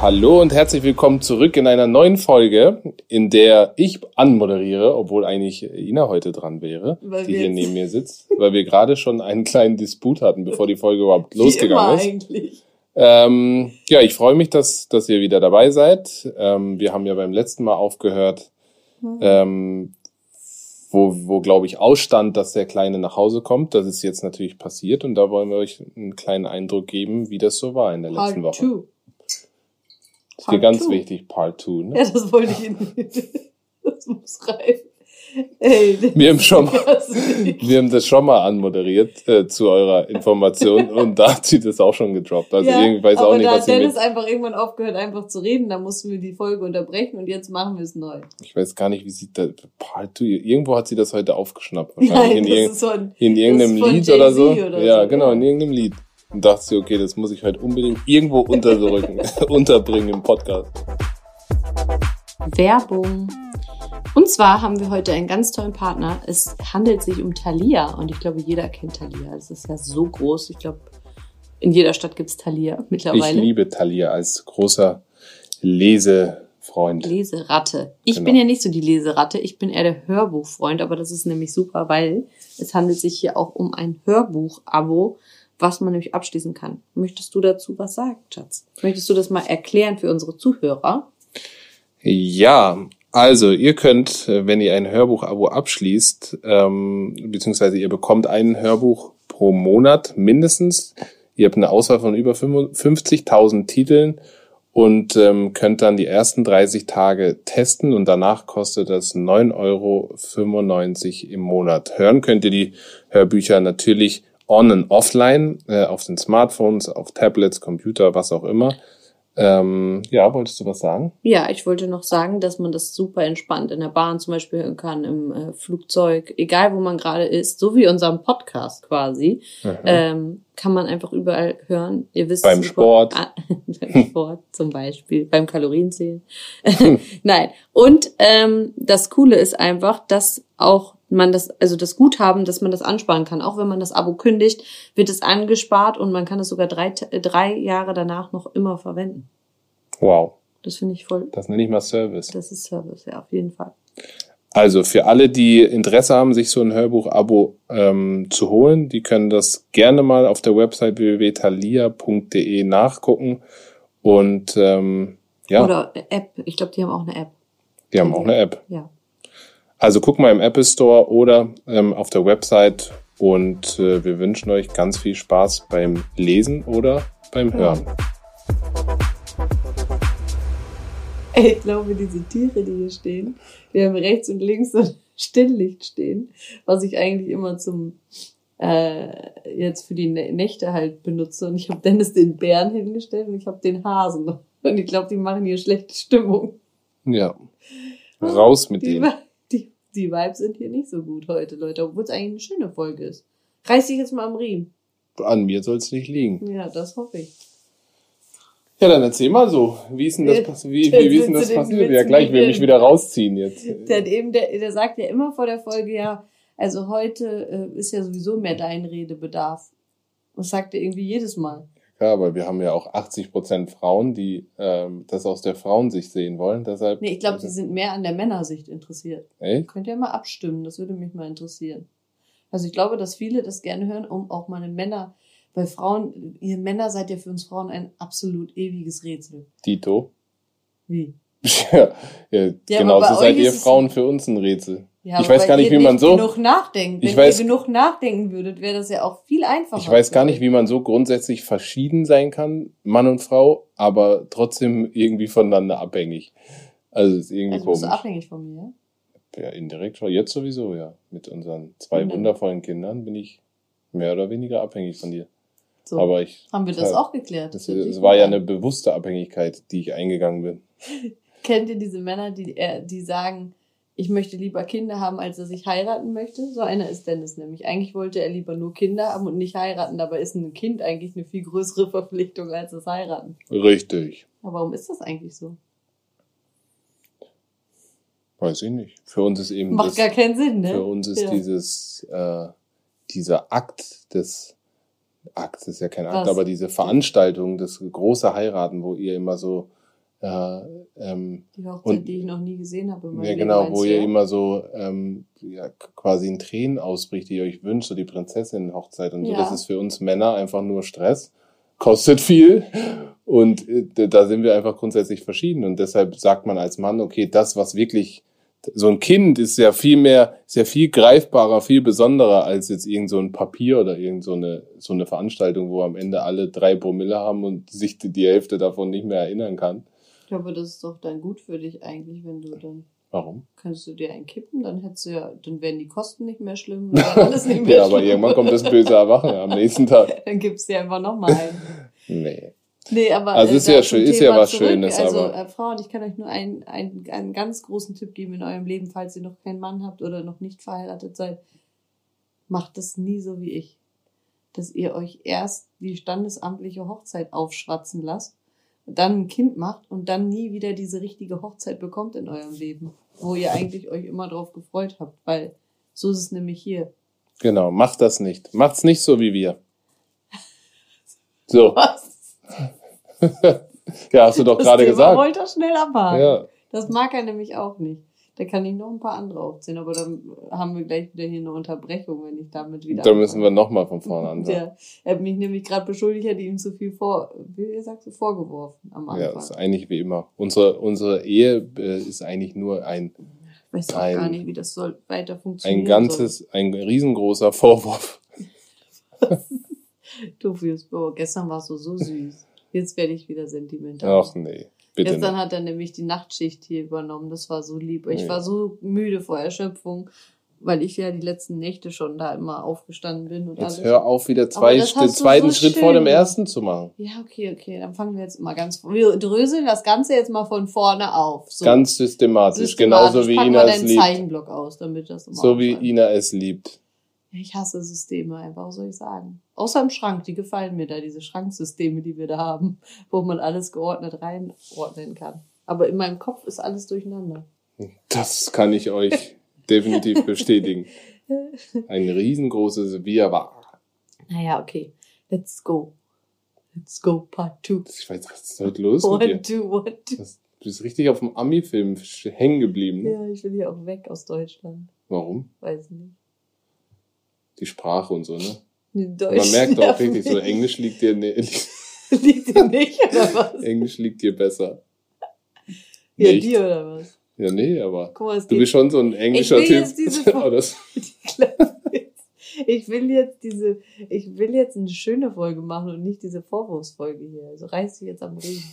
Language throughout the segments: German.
Hallo und herzlich willkommen zurück in einer neuen Folge, in der ich anmoderiere, obwohl eigentlich Ina heute dran wäre, weil die hier neben mir sitzt, weil wir gerade schon einen kleinen Disput hatten, bevor die Folge überhaupt Wie losgegangen ist. Eigentlich. Ähm, ja, ich freue mich, dass, dass ihr wieder dabei seid. Ähm, wir haben ja beim letzten Mal aufgehört, mhm. ähm, wo, wo glaube ich, ausstand, dass der Kleine nach Hause kommt. Das ist jetzt natürlich passiert und da wollen wir euch einen kleinen Eindruck geben, wie das so war in der letzten Part Woche. Two. Das ist dir ganz two. wichtig, Part 2. Ne? Ja, das wollte ich Ihnen. Das muss rein. Ey, wir, haben schon mal, wir haben das schon mal anmoderiert äh, zu eurer Information und da hat sie das auch schon gedroppt. Also ja, irgendwie weiß auch nicht, da was hat Dennis einfach irgendwann aufgehört, einfach zu reden. Da mussten wir die Folge unterbrechen und jetzt machen wir es neu. Ich weiß gar nicht, wie sie da Part 2. Irgendwo hat sie das heute aufgeschnappt. Wahrscheinlich Nein, in, irg von, in irgendeinem Lied oder so. oder ja, so. genau, in irgendeinem Lied und dachte sie, okay, das muss ich heute unbedingt irgendwo unterdrücken, unterbringen im Podcast. Werbung. Und zwar haben wir heute einen ganz tollen Partner. Es handelt sich um Thalia und ich glaube, jeder kennt Thalia. Es ist ja so groß. Ich glaube, in jeder Stadt gibt es Thalia mittlerweile. Ich liebe Thalia als großer Lesefreund. Leseratte. Ich genau. bin ja nicht so die Leseratte, ich bin eher der Hörbuchfreund, aber das ist nämlich super, weil es handelt sich hier auch um ein Hörbuch-Abo was man nämlich abschließen kann. Möchtest du dazu was sagen, Schatz? Möchtest du das mal erklären für unsere Zuhörer? Ja, also ihr könnt, äh, wenn ihr ein Hörbuch-Abo abschließt, ähm, beziehungsweise ihr bekommt ein Hörbuch pro Monat mindestens. Ihr habt eine Auswahl von über 50.000 Titeln und ähm, könnt dann die ersten 30 Tage testen und danach kostet das 9,95 Euro im Monat. Hören könnt ihr die Hörbücher natürlich on und offline, äh, auf den Smartphones, auf Tablets, Computer, was auch immer. Ähm, ja, wolltest du was sagen? Ja, ich wollte noch sagen, dass man das super entspannt in der Bahn zum Beispiel hören kann, im äh, Flugzeug, egal wo man gerade ist, so wie unserem Podcast quasi, mhm. ähm, kann man einfach überall hören. Ihr wisst beim Sport, ah, beim Sport zum Beispiel, beim Kalorienzählen. Nein. Und ähm, das Coole ist einfach, dass auch man das, also das Guthaben, dass man das ansparen kann. Auch wenn man das Abo kündigt, wird es angespart und man kann es sogar drei, drei Jahre danach noch immer verwenden. Wow. Das finde ich voll. Das nenne ich mal Service. Das ist Service, ja, auf jeden Fall. Also für alle, die Interesse haben, sich so ein Hörbuch-Abo ähm, zu holen, die können das gerne mal auf der Website www.thalia.de nachgucken. Und ähm, ja. Oder App. Ich glaube, die haben auch eine App. Die haben auch eine App. Ja. Also guck mal im Apple Store oder ähm, auf der Website und äh, wir wünschen euch ganz viel Spaß beim Lesen oder beim Hören. Ich glaube, diese Tiere, die hier stehen, wir haben rechts und links so ein Stilllicht stehen, was ich eigentlich immer zum äh, jetzt für die Nächte halt benutze. Und ich habe Dennis den Bären hingestellt und ich habe den Hasen. Und ich glaube, die machen hier schlechte Stimmung. Ja. Raus mit denen die Vibes sind hier nicht so gut heute, Leute, obwohl es eigentlich eine schöne Folge ist. Reiß dich jetzt mal am Riemen. An mir soll es nicht liegen. Ja, das hoffe ich. Ja, dann erzähl mal so. Wie ist denn das, pass wie, wie, wie ist denn das passiert? Ja, gleich will mich wieder rausziehen jetzt. Der, eben, der, der sagt ja immer vor der Folge, ja, also heute äh, ist ja sowieso mehr dein Redebedarf. Das sagt er irgendwie jedes Mal. Ja, aber wir haben ja auch 80 Prozent Frauen, die ähm, das aus der Frauensicht sehen wollen. Deshalb. Nee, ich glaube, die sind mehr an der Männersicht interessiert. Echt? Könnt ihr mal abstimmen, das würde mich mal interessieren. Also ich glaube, dass viele das gerne hören, um auch mal eine Männer, weil Frauen, ihr Männer seid ja für uns Frauen ein absolut ewiges Rätsel. Dito. Wie? ja, ja, ja genauso seid ihr Frauen für uns ein Rätsel. Ja, ich weiß gar nicht, wie man so genug nachdenkt. Wenn ich weiß, ihr genug nachdenken würdet, wäre das ja auch viel einfacher. Ich weiß gar nicht, wie man so grundsätzlich verschieden sein kann, Mann und Frau, aber trotzdem irgendwie voneinander abhängig. Also ist irgendwie also komisch. Bist du abhängig von mir? Ja, indirekt. Jetzt sowieso, ja. Mit unseren zwei mhm. wundervollen Kindern bin ich mehr oder weniger abhängig von dir. So. Aber ich. Haben wir das auch geklärt? Das, das war ja eine bewusste Abhängigkeit, die ich eingegangen bin. Kennt ihr diese Männer, die, äh, die sagen, ich möchte lieber Kinder haben, als dass ich heiraten möchte. So einer ist Dennis nämlich. Eigentlich wollte er lieber nur Kinder haben und nicht heiraten. Dabei ist ein Kind eigentlich eine viel größere Verpflichtung als das Heiraten. Richtig. Aber warum ist das eigentlich so? Weiß ich nicht. Für uns ist eben. Macht das, gar keinen Sinn, ne? Für uns ist ja. dieses, äh, dieser Akt des, Akt ist ja kein Akt, Was? aber diese Veranstaltung, das große Heiraten, wo ihr immer so, äh, ähm, die Hochzeit, und, die ich noch nie gesehen habe. Ja, genau, wo ihr immer so ähm, ja, quasi in Tränen ausbricht, die ihr euch wünscht, so die Prinzessin-Hochzeit und ja. so. Das ist für uns Männer einfach nur Stress, kostet viel und äh, da sind wir einfach grundsätzlich verschieden und deshalb sagt man als Mann, okay, das, was wirklich so ein Kind ist ja viel mehr, ist ja viel greifbarer, viel besonderer als jetzt irgend so ein Papier oder irgend so eine, so eine Veranstaltung, wo am Ende alle drei Promille haben und sich die Hälfte davon nicht mehr erinnern kann. Ich glaube, das ist doch dann gut für dich eigentlich, wenn du dann. Warum? Könntest du dir einen kippen, dann hättest du ja, dann wären die Kosten nicht mehr schlimm, alles nicht mehr ja, schlimm. aber irgendwann kommt das böse Erwachen am nächsten Tag. dann gibst du dir einfach nochmal einen. nee. Nee, aber also ist ja schön, ist ja was zurück. Schönes. Also aber. Äh, Frauen, ich kann euch nur einen, einen, einen ganz großen Tipp geben in eurem Leben, falls ihr noch keinen Mann habt oder noch nicht verheiratet seid. Macht das nie so wie ich. Dass ihr euch erst die standesamtliche Hochzeit aufschwatzen lasst, dann ein Kind macht und dann nie wieder diese richtige Hochzeit bekommt in eurem Leben, wo ihr eigentlich euch immer drauf gefreut habt, weil so ist es nämlich hier. Genau, macht das nicht. Macht's nicht so wie wir. So. Was? ja, hast du doch gerade gesagt. wollte er schnell abhaken. Ja. Das mag er nämlich auch nicht. Da kann ich noch ein paar andere aufzählen, aber dann haben wir gleich wieder hier eine Unterbrechung, wenn ich damit wieder. Dann müssen wir nochmal von vorne anfangen. Ja, er hat mich nämlich gerade beschuldigt, hätte ihm zu viel vor, wie sagst du, vorgeworfen am Anfang. Ja, ist eigentlich wie immer. Unsere, unsere Ehe äh, ist eigentlich nur ein. Ich weiß auch ein, gar nicht, wie das soll weiter funktionieren. Ein ganzes, soll. ein riesengroßer Vorwurf. du fühlst, oh, gestern warst du so süß. Jetzt werde ich wieder sentimental. Ach nee. Bitte Gestern nicht. hat er nämlich die Nachtschicht hier übernommen. Das war so lieb. Ich nee. war so müde vor Erschöpfung, weil ich ja die letzten Nächte schon da immer aufgestanden bin. Und jetzt hör auf, wieder zwei, den zweiten so Schritt vor dem ersten zu machen. Ja, okay, okay. Dann fangen wir jetzt mal ganz Wir dröseln das Ganze jetzt mal von vorne auf. So. Ganz systematisch, systematisch. genauso wie Ina es liebt. Zeichenblock aus, damit das So wie Ina es liebt. Ich hasse Systeme einfach, was soll ich sagen? Außer im Schrank, die gefallen mir da, diese Schranksysteme, die wir da haben, wo man alles geordnet reinordnen kann. Aber in meinem Kopf ist alles durcheinander. Das kann ich euch definitiv bestätigen. Ein riesengroßes Wirrwarr. Naja, okay. Let's go. Let's go, Part 2. Ich weiß, was ist heute los one, mit dir? Two, one, two. Du bist richtig auf dem Ami-Film hängen geblieben. Ne? Ja, ich will hier auch weg aus Deutschland. Warum? Weiß nicht die Sprache und so, ne? Deutsch Man merkt auch richtig, so Englisch liegt dir, ne, liegt dir nicht, oder was? Englisch liegt dir besser. Ja, nicht. dir oder was? Ja, nee, aber mal, du bist schon so ein englischer ich Typ. ich will jetzt diese, ich will jetzt eine schöne Folge machen und nicht diese Vorwurfsfolge hier. Also reiß dich jetzt am Reden.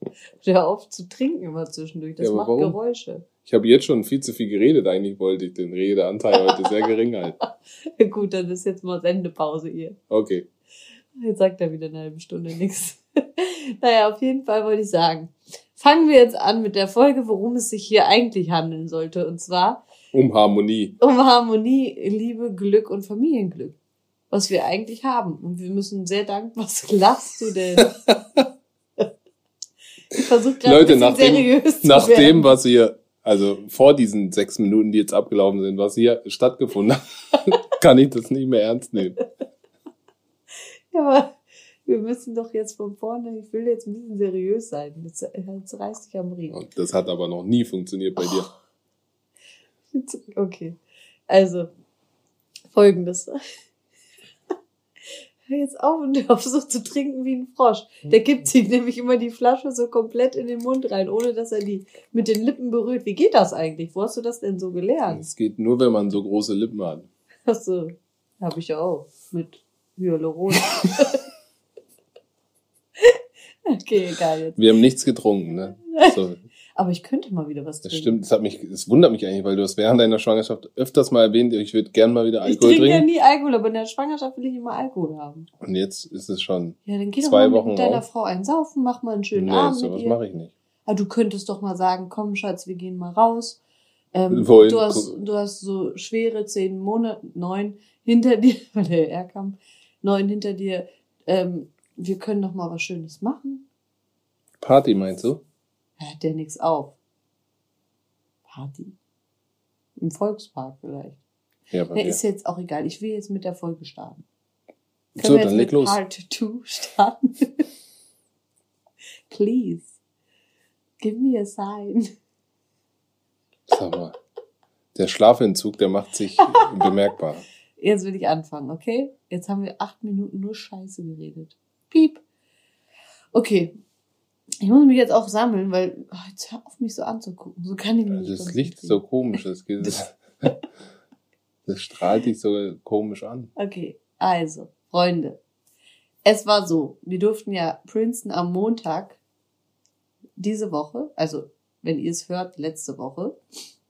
Hör auf zu trinken immer zwischendurch. Das ja, macht warum? Geräusche. Ich habe jetzt schon viel zu viel geredet. Eigentlich wollte ich den Redeanteil heute sehr gering halten. Gut, dann ist jetzt mal Sendepause hier. Okay. Jetzt sagt er wieder eine halbe Stunde nichts. naja, auf jeden Fall wollte ich sagen. Fangen wir jetzt an mit der Folge, worum es sich hier eigentlich handeln sollte. Und zwar um Harmonie. Um Harmonie, Liebe, Glück und Familienglück. Was wir eigentlich haben. Und wir müssen sehr dankbar. Was lachst du denn? ich versuche gerade nach dem, nach dem, was ihr also vor diesen sechs Minuten, die jetzt abgelaufen sind, was hier stattgefunden hat, kann ich das nicht mehr ernst nehmen. Ja, aber wir müssen doch jetzt von vorne, ich will jetzt ein bisschen seriös sein. Jetzt, jetzt reißt dich am Riemen. Das hat aber noch nie funktioniert bei dir. Okay. Also, folgendes hör jetzt auf und hör auf so zu trinken wie ein Frosch. Der gibt sich nämlich immer die Flasche so komplett in den Mund rein, ohne dass er die mit den Lippen berührt. Wie geht das eigentlich? Wo hast du das denn so gelernt? Es geht nur, wenn man so große Lippen hat. Ach so. Hab ich ja auch. Mit Hyaluron. okay, egal jetzt. Wir haben nichts getrunken, ne? So. Aber ich könnte mal wieder was trinken. Das stimmt, das hat mich, es wundert mich eigentlich, weil du hast während deiner Schwangerschaft öfters mal erwähnt, ich würde gern mal wieder Alkohol trinken. Ich trinke ja nie Alkohol, aber in der Schwangerschaft will ich immer Alkohol haben. Und jetzt ist es schon Ja, dann geh doch mal mit, mit deiner auf. Frau einsaufen, mach mal einen schönen nee, Abend sowas mache ich nicht. Aber du könntest doch mal sagen, komm Schatz, wir gehen mal raus. Ähm, du, hast, du hast so schwere zehn Monate, neun hinter dir, weil der R kam, neun hinter dir. Ähm, wir können noch mal was Schönes machen. Party meinst du? Hört der nix auf. Party. Im Volkspark vielleicht. Ja, aber nee, ist jetzt auch egal. Ich will jetzt mit der Folge starten. Können so, wir dann leg los. Part 2 starten? Please. Give me a sign. Sag mal. Der Schlafentzug, der macht sich bemerkbar. Jetzt will ich anfangen, okay? Jetzt haben wir acht Minuten nur Scheiße geredet. Piep. Okay. Ich muss mich jetzt auch sammeln, weil oh, jetzt hör auf mich so anzugucken. So kann ich mich nicht. Das Licht ist so komisch. Das, geht, das strahlt dich so komisch an. Okay, also, Freunde. Es war so, wir durften ja Princeton am Montag diese Woche, also wenn ihr es hört, letzte Woche,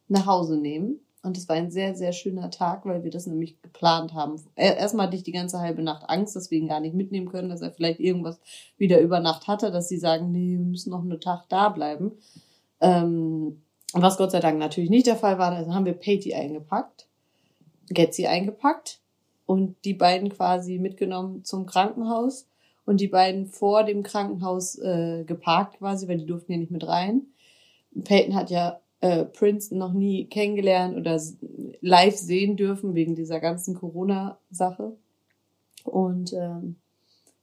nach Hause nehmen. Und es war ein sehr, sehr schöner Tag, weil wir das nämlich geplant haben. Erstmal hatte ich die ganze halbe Nacht Angst, dass wir ihn gar nicht mitnehmen können, dass er vielleicht irgendwas wieder über Nacht hatte, dass sie sagen, nee, wir müssen noch einen Tag da bleiben. Ähm, was Gott sei Dank natürlich nicht der Fall war, dann haben wir Patty eingepackt, Getzi eingepackt und die beiden quasi mitgenommen zum Krankenhaus und die beiden vor dem Krankenhaus äh, geparkt quasi, weil die durften ja nicht mit rein. Peyton hat ja äh, Princeton noch nie kennengelernt oder live sehen dürfen wegen dieser ganzen Corona-Sache. Und ähm,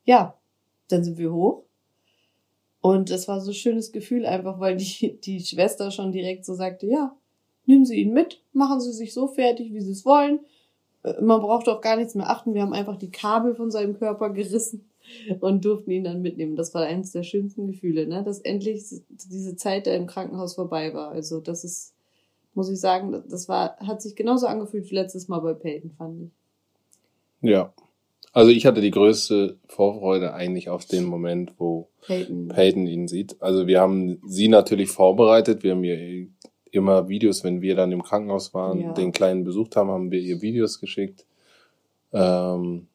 ja, dann sind wir hoch. Und es war so ein schönes Gefühl einfach, weil die, die Schwester schon direkt so sagte, ja, nehmen Sie ihn mit, machen Sie sich so fertig, wie Sie es wollen. Äh, man braucht auf gar nichts mehr achten. Wir haben einfach die Kabel von seinem Körper gerissen und durften ihn dann mitnehmen. Das war eines der schönsten Gefühle, ne? dass endlich diese Zeit da im Krankenhaus vorbei war. Also das ist, muss ich sagen, das war, hat sich genauso angefühlt wie letztes Mal bei Peyton, fand ich. Ja. Also ich hatte die größte Vorfreude eigentlich auf den Moment, wo Peyton, Peyton ihn sieht. Also wir haben sie natürlich vorbereitet. Wir haben ihr immer Videos, wenn wir dann im Krankenhaus waren, ja. den Kleinen besucht haben, haben wir ihr Videos geschickt. Ähm,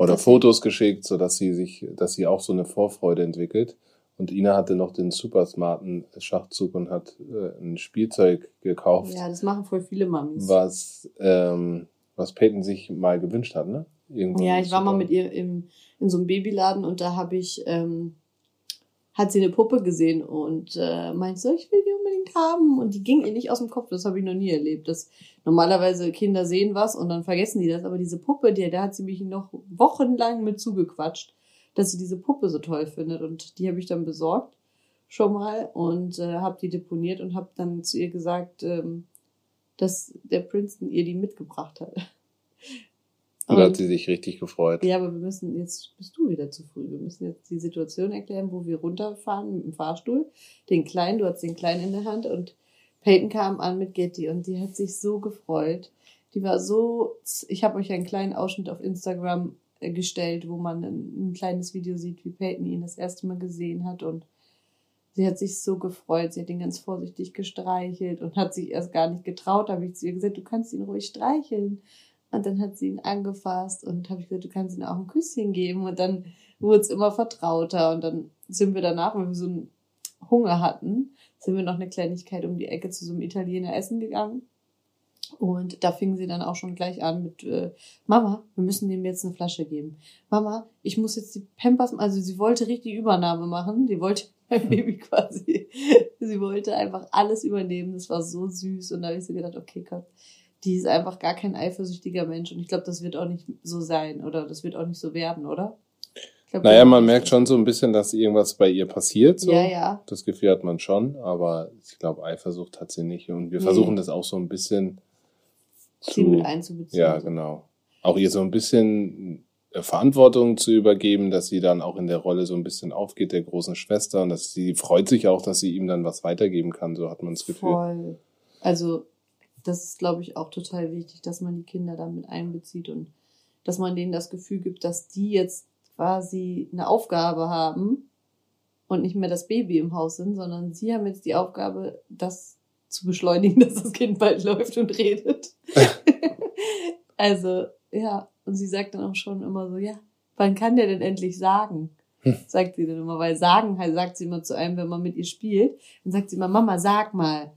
oder das Fotos geschickt, so dass sie sich, dass sie auch so eine Vorfreude entwickelt. Und Ina hatte noch den super smarten Schachzug und hat äh, ein Spielzeug gekauft. Ja, das machen voll viele Mamis. Was, ähm, was Peyton sich mal gewünscht hat, ne? Irgendwann ja, ich war mal mit ihr im, in so einem Babyladen und da habe ich, ähm, hat sie eine Puppe gesehen und äh, meinte so, ich will die unbedingt haben. Und die ging ihr nicht aus dem Kopf. Das habe ich noch nie erlebt. Das, normalerweise Kinder sehen was und dann vergessen die das. Aber diese Puppe, die, da hat sie mich noch wochenlang mit zugequatscht, dass sie diese Puppe so toll findet. Und die habe ich dann besorgt schon mal und äh, habe die deponiert und habe dann zu ihr gesagt, ähm, dass der Princeton ihr die mitgebracht hat. Da hat sie sich richtig gefreut. Ja, aber wir müssen, jetzt bist du wieder zu früh. Wir müssen jetzt die Situation erklären, wo wir runterfahren mit dem Fahrstuhl. Den Kleinen, du hast den Kleinen in der Hand und Peyton kam an mit Getty und die hat sich so gefreut. Die war so, ich habe euch einen kleinen Ausschnitt auf Instagram äh, gestellt, wo man ein, ein kleines Video sieht, wie Peyton ihn das erste Mal gesehen hat und sie hat sich so gefreut. Sie hat ihn ganz vorsichtig gestreichelt und hat sich erst gar nicht getraut. Da habe ich zu ihr gesagt, du kannst ihn ruhig streicheln. Und dann hat sie ihn angefasst und habe ich gesagt, du kannst ihm auch ein Küsschen geben. Und dann wurde es immer vertrauter. Und dann sind wir danach, wenn wir so einen Hunger hatten, sind wir noch eine Kleinigkeit um die Ecke zu so einem Italiener essen gegangen. Und da fingen sie dann auch schon gleich an mit, äh, Mama, wir müssen dem jetzt eine Flasche geben. Mama, ich muss jetzt die Pampers, also sie wollte richtig Übernahme machen. Die wollte mein Baby quasi, sie wollte einfach alles übernehmen. Das war so süß. Und da habe ich so gedacht, okay, komm, die ist einfach gar kein eifersüchtiger Mensch. Und ich glaube, das wird auch nicht so sein oder das wird auch nicht so werden, oder? Glaub, naja, man merkt schon so ein bisschen, dass irgendwas bei ihr passiert. So. Ja, ja. Das Gefühl hat man schon, aber ich glaube, Eifersucht hat sie nicht. Und wir nee. versuchen das auch so ein bisschen sie mit einzubeziehen. Ja, genau. Auch ihr so ein bisschen äh, Verantwortung zu übergeben, dass sie dann auch in der Rolle so ein bisschen aufgeht, der großen Schwester. Und dass sie freut sich auch, dass sie ihm dann was weitergeben kann, so hat man das Gefühl. Voll. Also das ist, glaube ich, auch total wichtig, dass man die Kinder damit einbezieht und dass man denen das Gefühl gibt, dass die jetzt quasi eine Aufgabe haben und nicht mehr das Baby im Haus sind, sondern sie haben jetzt die Aufgabe, das zu beschleunigen, dass das Kind bald läuft und redet. also, ja, und sie sagt dann auch schon immer so, ja, wann kann der denn endlich sagen? Hm. Sagt sie dann immer, weil sagen halt, sagt sie immer zu einem, wenn man mit ihr spielt, dann sagt sie immer, Mama, sag mal.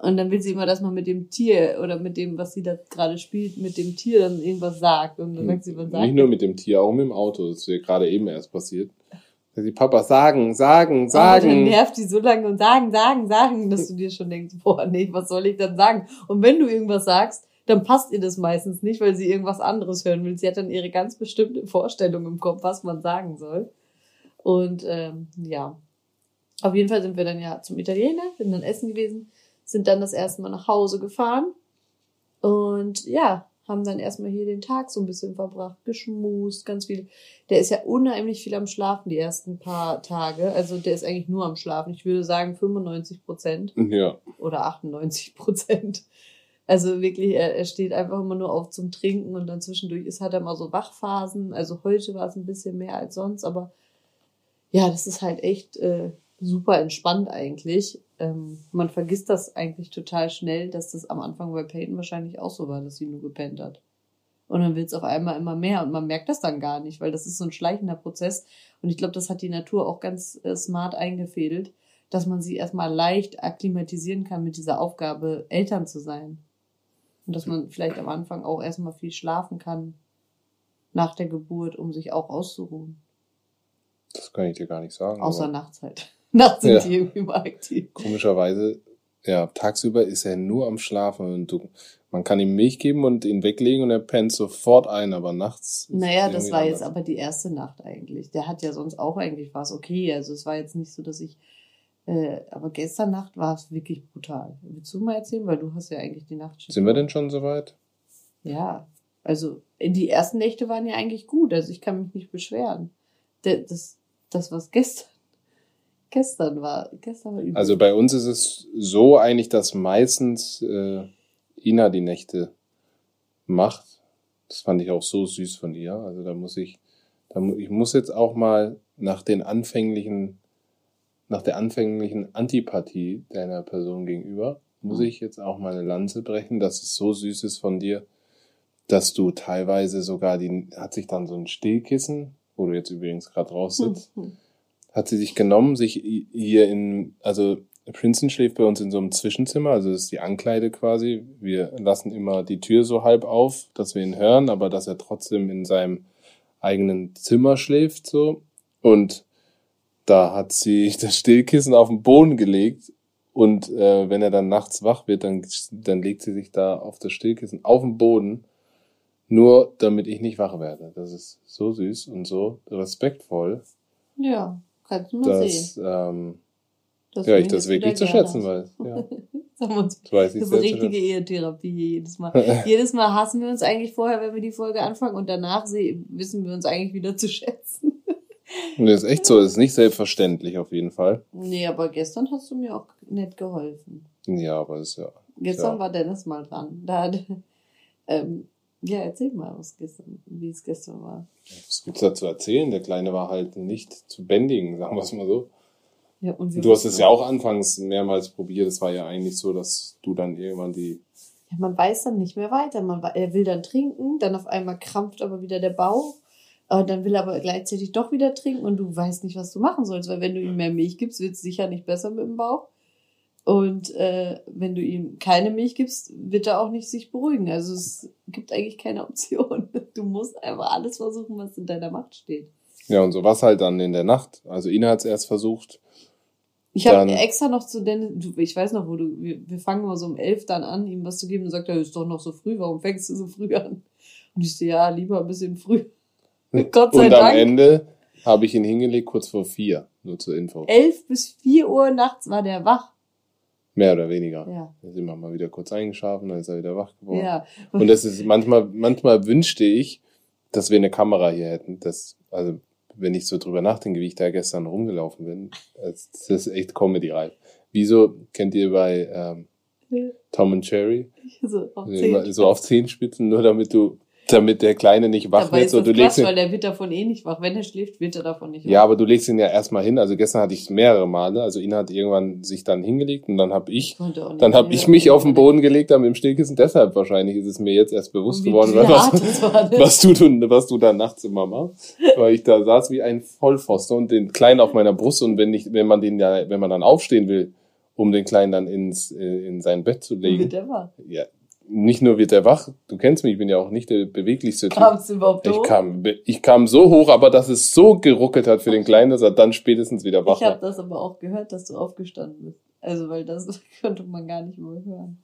Und dann will sie immer, dass man mit dem Tier oder mit dem, was sie da gerade spielt, mit dem Tier dann irgendwas sagt. Und dann sagt sie, was sagt Nicht nur mit dem Tier, auch mit dem Auto. Das ist ja gerade eben erst passiert. Da sie Papa sagen, sagen, sagen. Und dann nervt die so lange und sagen, sagen, sagen, dass du dir schon denkst, boah, nee, was soll ich dann sagen? Und wenn du irgendwas sagst, dann passt ihr das meistens nicht, weil sie irgendwas anderes hören will. Sie hat dann ihre ganz bestimmte Vorstellung im Kopf, was man sagen soll. Und ähm, ja, auf jeden Fall sind wir dann ja zum Italiener, sind dann essen gewesen sind dann das erste Mal nach Hause gefahren und ja, haben dann erstmal hier den Tag so ein bisschen verbracht, geschmust, ganz viel. Der ist ja unheimlich viel am Schlafen die ersten paar Tage. Also der ist eigentlich nur am Schlafen. Ich würde sagen 95 Prozent. Ja. Oder 98 Prozent. Also wirklich, er, er steht einfach immer nur auf zum Trinken und dann zwischendurch ist, hat er mal so Wachphasen. Also heute war es ein bisschen mehr als sonst, aber ja, das ist halt echt äh, super entspannt eigentlich ähm, man vergisst das eigentlich total schnell, dass das am Anfang bei Peyton wahrscheinlich auch so war, dass sie nur gepennt hat. Und dann will es auf einmal immer mehr und man merkt das dann gar nicht, weil das ist so ein schleichender Prozess. Und ich glaube, das hat die Natur auch ganz äh, smart eingefädelt, dass man sie erstmal leicht akklimatisieren kann mit dieser Aufgabe, Eltern zu sein. Und dass man vielleicht am Anfang auch erstmal viel schlafen kann nach der Geburt, um sich auch auszuruhen. Das kann ich dir gar nicht sagen. Außer Nachtzeit. Nachts sind ja. die irgendwie mal aktiv. Komischerweise, ja, tagsüber ist er nur am Schlafen und du, man kann ihm Milch geben und ihn weglegen und er pennt sofort ein, aber nachts. Naja, das war anders. jetzt aber die erste Nacht eigentlich. Der hat ja sonst auch eigentlich was okay. Also es war jetzt nicht so, dass ich, äh, aber gestern Nacht war es wirklich brutal. Willst du mal erzählen, weil du hast ja eigentlich die Nacht. Sind wir denn schon soweit? Ja, also die ersten Nächte waren ja eigentlich gut. Also ich kann mich nicht beschweren. Das, das was gestern Gestern war, gestern war übel. Also bei uns ist es so eigentlich, dass meistens äh, Ina die Nächte macht. Das fand ich auch so süß von ihr. Also da muss ich, da mu ich muss jetzt auch mal nach den anfänglichen, nach der anfänglichen Antipathie deiner Person gegenüber, muss mhm. ich jetzt auch mal eine Lanze brechen, dass es so süß ist von dir, dass du teilweise sogar die, hat sich dann so ein Stillkissen, wo du jetzt übrigens gerade raus sitzt, mhm hat sie sich genommen, sich hier in, also Princeton schläft bei uns in so einem Zwischenzimmer, also das ist die Ankleide quasi. Wir lassen immer die Tür so halb auf, dass wir ihn hören, aber dass er trotzdem in seinem eigenen Zimmer schläft so. Und da hat sie das Stillkissen auf den Boden gelegt und äh, wenn er dann nachts wach wird, dann, dann legt sie sich da auf das Stillkissen auf den Boden, nur damit ich nicht wach werde. Das ist so süß und so respektvoll. Ja. Kannst du mal dass, sehen. Ähm, das ja, ich das wirklich zu schätzen weiß. Ja. das, weiß ich das ist richtige Ehetherapie jedes Mal. jedes Mal hassen wir uns eigentlich vorher, wenn wir die Folge anfangen und danach wissen wir uns eigentlich wieder zu schätzen. das ist echt so, das ist nicht selbstverständlich auf jeden Fall. Nee, aber gestern hast du mir auch nett geholfen. Ja, aber ist ja. Gestern ja. war Dennis mal dran. Da hat, ähm, ja, erzähl mal, was gestern, wie es gestern war. Was gibt's da zu erzählen? Der Kleine war halt nicht zu bändigen, sagen wir es mal so. Ja, und du hast es ja auch anfangs mehrmals probiert. Es war ja eigentlich so, dass du dann irgendwann die. Ja, man weiß dann nicht mehr weiter. Man, er will dann trinken, dann auf einmal krampft aber wieder der Bauch. Äh, dann will er aber gleichzeitig doch wieder trinken und du weißt nicht, was du machen sollst, weil wenn du ihm mehr Milch gibst, wird es sicher nicht besser mit dem Bauch. Und äh, wenn du ihm keine Milch gibst, wird er auch nicht sich beruhigen. Also es gibt eigentlich keine Option. Du musst einfach alles versuchen, was in deiner Macht steht. Ja, und so was halt dann in der Nacht. Also Ina hat es erst versucht. Ich habe extra noch zu Dennis, ich weiß noch, wo du, wir, wir fangen mal so um elf dann an, ihm was zu geben und sagt er, ist doch noch so früh, warum fängst du so früh an? Und ich so, ja, lieber ein bisschen früh. Gott sei und Dank. Und am Ende habe ich ihn hingelegt, kurz vor vier, nur zur Info. Elf bis vier Uhr nachts war der wach. Mehr oder weniger. Ja. Dann sind wir mal wieder kurz eingeschlafen, dann ist er wieder wach geworden. Ja. Und das ist manchmal, manchmal wünschte ich, dass wir eine Kamera hier hätten. Das, also, wenn ich so drüber nachdenke, wie ich da gestern rumgelaufen bin, das, das ist echt Comedy-reif. Wieso kennt ihr bei ähm, Tom und Jerry? So auf, so auf Zehenspitzen, nur damit du damit der Kleine nicht wach Dabei wird. So, du legst ihn, weil der wird davon eh nicht wach. Wenn er schläft, wird er davon nicht wach. Ja, aber du legst ihn ja erstmal hin. Also gestern hatte ich mehrere Male. Also ihn hat irgendwann sich dann hingelegt und dann habe ich, dann habe ich mich auf den Boden gelegt dann mit dem Stillkissen. Deshalb wahrscheinlich ist es mir jetzt erst bewusst geworden, was, was, du, was du da nachts immer machst. Weil ich da saß wie ein Vollpfosten und den Kleinen auf meiner Brust und wenn ich, wenn man den ja, wenn man dann aufstehen will, um den Kleinen dann ins, äh, in sein Bett zu legen. Wird der wach? Ja, nicht nur wird er wach, du kennst mich, ich bin ja auch nicht der beweglichste Typ. Kamst du überhaupt hoch? Ich kam, ich kam so hoch, aber dass es so geruckelt hat für den Kleinen, dass er dann spätestens wieder wach ich war. Ich habe das aber auch gehört, dass du aufgestanden bist. Also, weil das konnte man gar nicht mehr hören.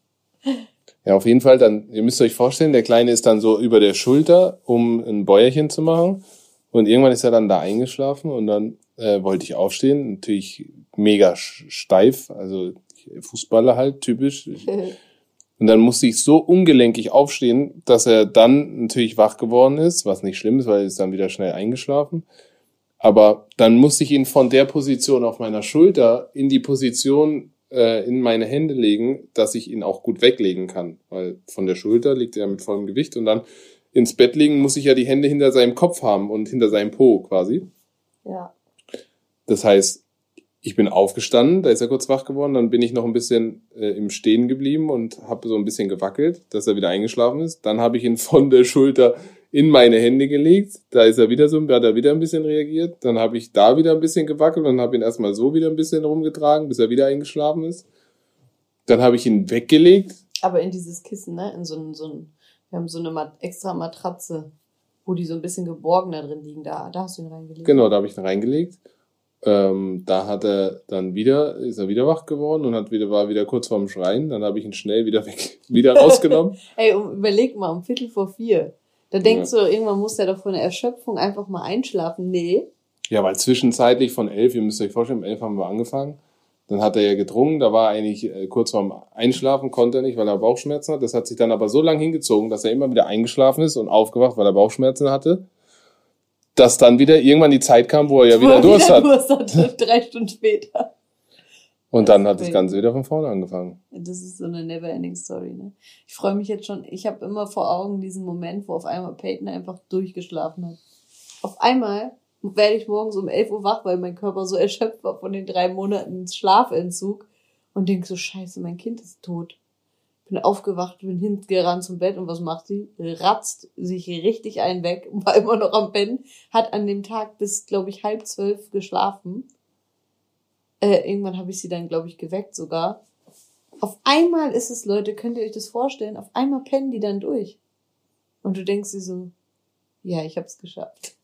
Ja, auf jeden Fall, dann, ihr müsst euch vorstellen, der Kleine ist dann so über der Schulter, um ein Bäuerchen zu machen. Und irgendwann ist er dann da eingeschlafen und dann äh, wollte ich aufstehen. Natürlich mega steif, also Fußballer halt, typisch. Und dann musste ich so ungelenkig aufstehen, dass er dann natürlich wach geworden ist, was nicht schlimm ist, weil er ist dann wieder schnell eingeschlafen. Aber dann musste ich ihn von der Position auf meiner Schulter in die Position äh, in meine Hände legen, dass ich ihn auch gut weglegen kann. Weil von der Schulter liegt er mit vollem Gewicht und dann ins Bett legen muss ich ja die Hände hinter seinem Kopf haben und hinter seinem Po quasi. Ja. Das heißt, ich bin aufgestanden, da ist er kurz wach geworden, dann bin ich noch ein bisschen äh, im Stehen geblieben und habe so ein bisschen gewackelt, dass er wieder eingeschlafen ist. Dann habe ich ihn von der Schulter in meine Hände gelegt, da ist er wieder so, da hat er wieder ein bisschen reagiert. Dann habe ich da wieder ein bisschen gewackelt und habe ihn erstmal so wieder ein bisschen rumgetragen, bis er wieder eingeschlafen ist. Dann habe ich ihn weggelegt. Aber in dieses Kissen, ne? In so ein, so ein wir haben so eine Mat extra Matratze, wo die so ein bisschen geborgener drin liegen. Da, da hast du ihn reingelegt. Genau, da habe ich ihn reingelegt. Ähm, da hat er dann wieder, ist er wieder wach geworden und hat wieder, war wieder kurz vorm Schreien. Dann habe ich ihn schnell wieder weg, wieder rausgenommen. Ey, überleg mal, um Viertel vor vier. Da denkst ja. du, irgendwann muss er doch von der Erschöpfung einfach mal einschlafen. Nee. Ja, weil zwischenzeitlich von elf, ihr müsst euch vorstellen, um elf haben wir angefangen. Dann hat er ja gedrungen, da war er eigentlich äh, kurz vorm Einschlafen, konnte er nicht, weil er Bauchschmerzen hat. Das hat sich dann aber so lange hingezogen, dass er immer wieder eingeschlafen ist und aufgewacht, weil er Bauchschmerzen hatte dass dann wieder irgendwann die Zeit kam, wo er ja wieder Durst hat. Durst hatte, drei Stunden später. Und dann hat das Ganze wieder von vorne angefangen. Das ist so eine never-ending Story, ne? Ich freue mich jetzt schon. Ich habe immer vor Augen diesen Moment, wo auf einmal Peyton einfach durchgeschlafen hat. Auf einmal werde ich morgens um 11 Uhr wach, weil mein Körper so erschöpft war von den drei Monaten Schlafentzug und denke so, scheiße, mein Kind ist tot bin aufgewacht, bin hingerannt zum Bett und was macht sie? Ratzt sich richtig einen weg, war immer noch am Pennen, hat an dem Tag bis, glaube ich, halb zwölf geschlafen. Äh, irgendwann habe ich sie dann, glaube ich, geweckt sogar. Auf einmal ist es, Leute, könnt ihr euch das vorstellen, auf einmal pennen die dann durch. Und du denkst dir so, ja, ich hab's geschafft.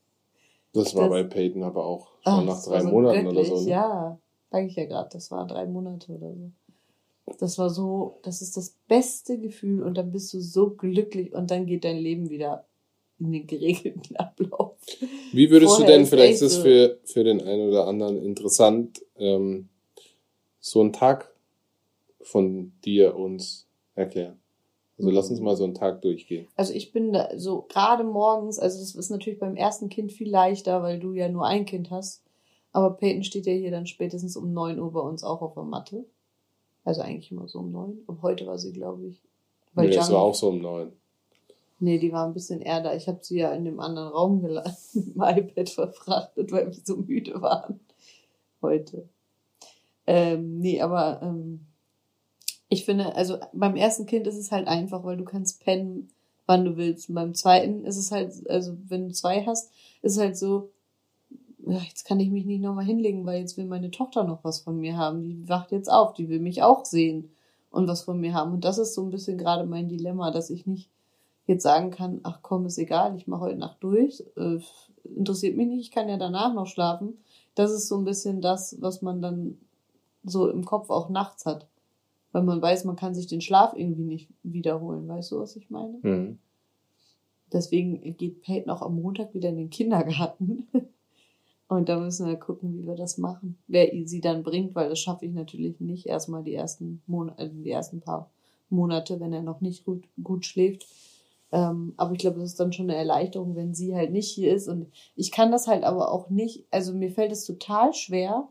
Das war das, bei Peyton aber auch schon ach, nach drei so Monaten göttlich, oder so. Ne? Ja, sage ich ja gerade, das war drei Monate oder so. Das war so, das ist das beste Gefühl und dann bist du so glücklich und dann geht dein Leben wieder in den geregelten Ablauf. Wie würdest Vorher du denn, vielleicht ist es für, für den einen oder anderen interessant, ähm, so einen Tag von dir uns erklären? Also lass uns mal so einen Tag durchgehen. Also ich bin da so gerade morgens, also es ist natürlich beim ersten Kind viel leichter, weil du ja nur ein Kind hast. Aber Peyton steht ja hier dann spätestens um neun Uhr bei uns auch auf der Matte. Also eigentlich immer so um neun. Und heute war sie, glaube ich. Weil nee, es war auch so um neun. Nee, die war ein bisschen eher da. Ich habe sie ja in dem anderen Raum gelassen, mit dem iPad verfrachtet, weil wir so müde waren. Heute. Ähm, nee, aber ähm, ich finde, also beim ersten Kind ist es halt einfach, weil du kannst pennen, wann du willst. Und beim zweiten ist es halt, also wenn du zwei hast, ist es halt so, jetzt kann ich mich nicht nochmal hinlegen, weil jetzt will meine Tochter noch was von mir haben. Die wacht jetzt auf, die will mich auch sehen und was von mir haben. Und das ist so ein bisschen gerade mein Dilemma, dass ich nicht jetzt sagen kann, ach komm, ist egal, ich mache heute Nacht durch, äh, interessiert mich nicht, ich kann ja danach noch schlafen. Das ist so ein bisschen das, was man dann so im Kopf auch nachts hat. Weil man weiß, man kann sich den Schlaf irgendwie nicht wiederholen. Weißt du, was ich meine? Mhm. Deswegen geht Peyton auch am Montag wieder in den Kindergarten. Und da müssen wir gucken, wie wir das machen. Wer sie dann bringt, weil das schaffe ich natürlich nicht. Erstmal die ersten Monate, also die ersten paar Monate, wenn er noch nicht gut, gut schläft. Ähm, aber ich glaube, das ist dann schon eine Erleichterung, wenn sie halt nicht hier ist. Und ich kann das halt aber auch nicht, also mir fällt es total schwer,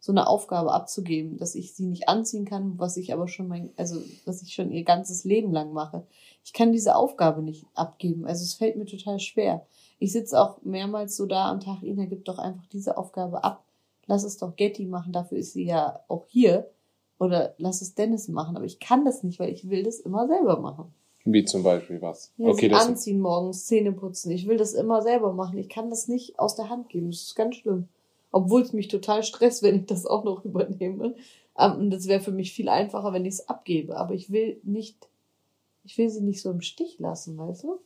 so eine Aufgabe abzugeben, dass ich sie nicht anziehen kann, was ich aber schon mein, also was ich schon ihr ganzes Leben lang mache. Ich kann diese Aufgabe nicht abgeben. Also es fällt mir total schwer ich sitze auch mehrmals so da am Tag, Ina, gib doch einfach diese Aufgabe ab. Lass es doch Getty machen, dafür ist sie ja auch hier. Oder lass es Dennis machen. Aber ich kann das nicht, weil ich will das immer selber machen. Wie zum Beispiel was? Ja, okay, das anziehen morgens, Zähne putzen. Ich will das immer selber machen. Ich kann das nicht aus der Hand geben. Das ist ganz schlimm. Obwohl es mich total stresst, wenn ich das auch noch übernehme. Ähm, und das wäre für mich viel einfacher, wenn ich es abgebe. Aber ich will nicht, ich will sie nicht so im Stich lassen, weißt du?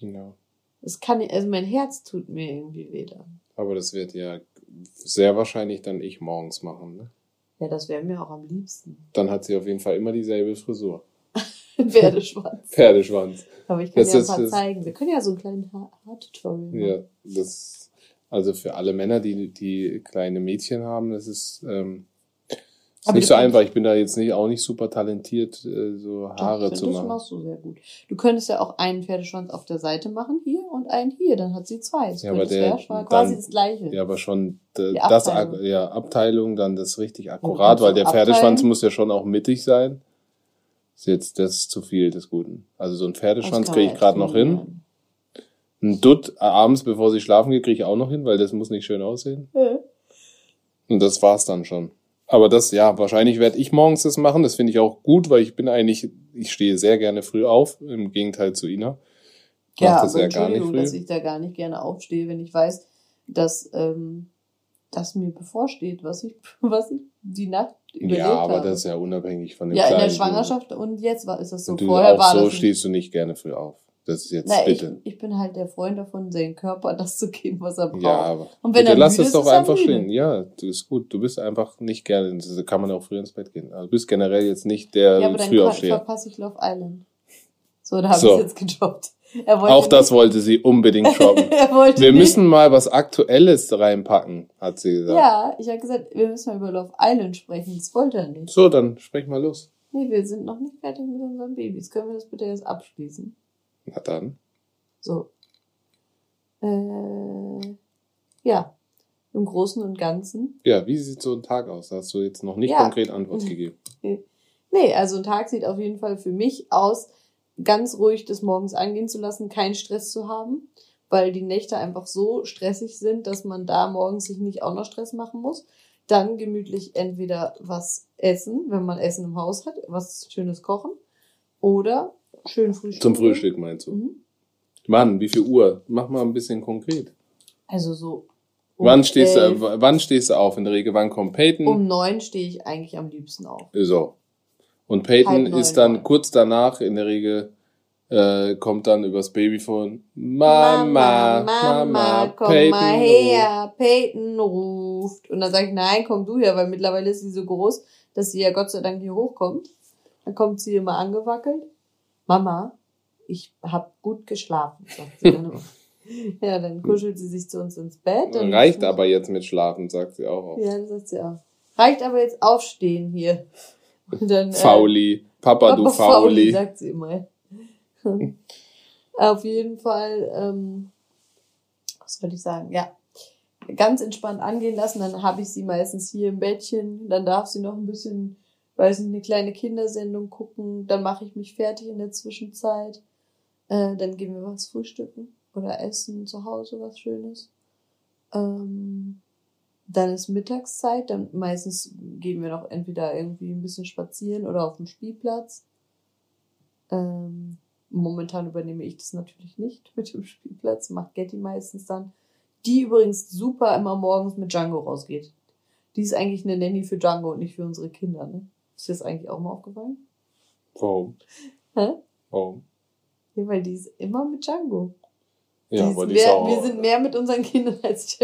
Ja. Das kann, also mein Herz tut mir irgendwie weh dann. Aber das wird ja sehr wahrscheinlich dann ich morgens machen, ne? Ja, das wäre mir auch am liebsten. Dann hat sie auf jeden Fall immer dieselbe Frisur. Pferdeschwanz. Pferdeschwanz. Aber ich kann das ja ein paar ist, zeigen. Wir können ja so einen kleinen Haar-Tutorial machen. Ja, das, also für alle Männer, die, die kleine Mädchen haben, das ist, ähm, ist nicht so einfach. Ich bin da jetzt nicht, auch nicht super talentiert, äh, so Haare Doch, zu machen. Das machst du sehr gut. Du könntest ja auch einen Pferdeschwanz auf der Seite machen, hier, und einen hier. Dann hat sie zwei. Das ja, aber der, quasi dann, das Gleiche. Ja, aber schon äh, das, Abteilung. ja, Abteilung, dann das richtig akkurat, weil der Pferdeschwanz muss ja schon auch mittig sein. Ist jetzt das ist zu viel des Guten. Also so ein Pferdeschwanz kriege ich gerade noch hin. Ein Dutt abends, bevor sie schlafen geht, kriege ich auch noch hin, weil das muss nicht schön aussehen. Ja. Und das war's dann schon. Aber das, ja, wahrscheinlich werde ich morgens das machen. Das finde ich auch gut, weil ich bin eigentlich, ich stehe sehr gerne früh auf, im Gegenteil zu Ina. Ich ja, das ja gar nicht früh. dass ich da gar nicht gerne aufstehe, wenn ich weiß, dass ähm, das mir bevorsteht, was ich, was ich die Nacht überlebt Ja, aber habe. das ist ja unabhängig von dem Ja, in der Schwangerschaft und jetzt war, ist das so. Und du, Vorher auch war so das stehst du nicht gerne früh auf. Das ist jetzt Na, bitte. Ich, ich bin halt der Freund davon, seinem Körper das zu geben, was er braucht. Ja, aber und wenn bitte er lass es doch einfach stehen. Ja, das ist gut. Du bist einfach nicht gerne, da kann man auch früh ins Bett gehen. Also du bist generell jetzt nicht der ja, aber früh dann verpasse ich Love Island. So, da habe so. ich jetzt gejobbt. Auch das wollte sie unbedingt droppen. wir müssen mal was Aktuelles reinpacken, hat sie gesagt. Ja, ich habe gesagt, wir müssen mal über Love Island sprechen. Das wollte er nicht. So, dann sprech mal los. Nee, wir sind noch nicht fertig mit unseren Babys. Können wir das bitte jetzt abschließen? Na dann. So. Äh, ja. Im Großen und Ganzen. Ja, wie sieht so ein Tag aus? Da hast du jetzt noch nicht ja. konkret Antwort gegeben. Nee, also ein Tag sieht auf jeden Fall für mich aus, ganz ruhig des Morgens angehen zu lassen, keinen Stress zu haben, weil die Nächte einfach so stressig sind, dass man da morgens sich nicht auch noch Stress machen muss. Dann gemütlich entweder was essen, wenn man Essen im Haus hat, was Schönes kochen oder schön Frühstück. Zum Frühstück meinst du? Mhm. Mann, wie viel Uhr? Mach mal ein bisschen konkret. Also so. Um wann, stehst du, wann stehst du auf in der Regel? Wann kommt Peyton? Um neun stehe ich eigentlich am liebsten auf. So. Und Peyton ist dann kurz danach in der Regel äh, kommt dann übers Babyphone Mama, Mama, Mama komm Peyton mal her, ruft. Peyton ruft. Und dann sage ich, nein, komm du her, weil mittlerweile ist sie so groß, dass sie ja Gott sei Dank hier hochkommt. Dann kommt sie immer angewackelt. Mama, ich hab gut geschlafen, sagt sie dann. Ja, dann kuschelt sie sich zu uns ins Bett. Reicht aber jetzt mit Schlafen, sagt sie auch. Ja, das sagt sie auch. Reicht aber jetzt aufstehen hier. Dann, äh, Fauli. Papa, Papa, du Fauli. Fauli. sagt sie immer. Auf jeden Fall, ähm, was wollte ich sagen? Ja, ganz entspannt angehen lassen. Dann habe ich sie meistens hier im Bettchen. Dann darf sie noch ein bisschen, weiß nicht, eine kleine Kindersendung gucken. Dann mache ich mich fertig in der Zwischenzeit. Äh, dann gehen wir was frühstücken oder essen zu Hause was Schönes. Ähm, dann ist Mittagszeit, dann meistens gehen wir noch entweder irgendwie ein bisschen spazieren oder auf dem Spielplatz. Ähm, momentan übernehme ich das natürlich nicht mit dem Spielplatz, macht Getty meistens dann. Die übrigens super immer morgens mit Django rausgeht. Die ist eigentlich eine Nanny für Django und nicht für unsere Kinder, ne? Ist dir das eigentlich auch mal aufgefallen? Warum? Hä? Warum? Ja, weil die ist immer mit Django. Ja, aber die mehr, ist auch... Wir sind mehr mit unseren Kindern als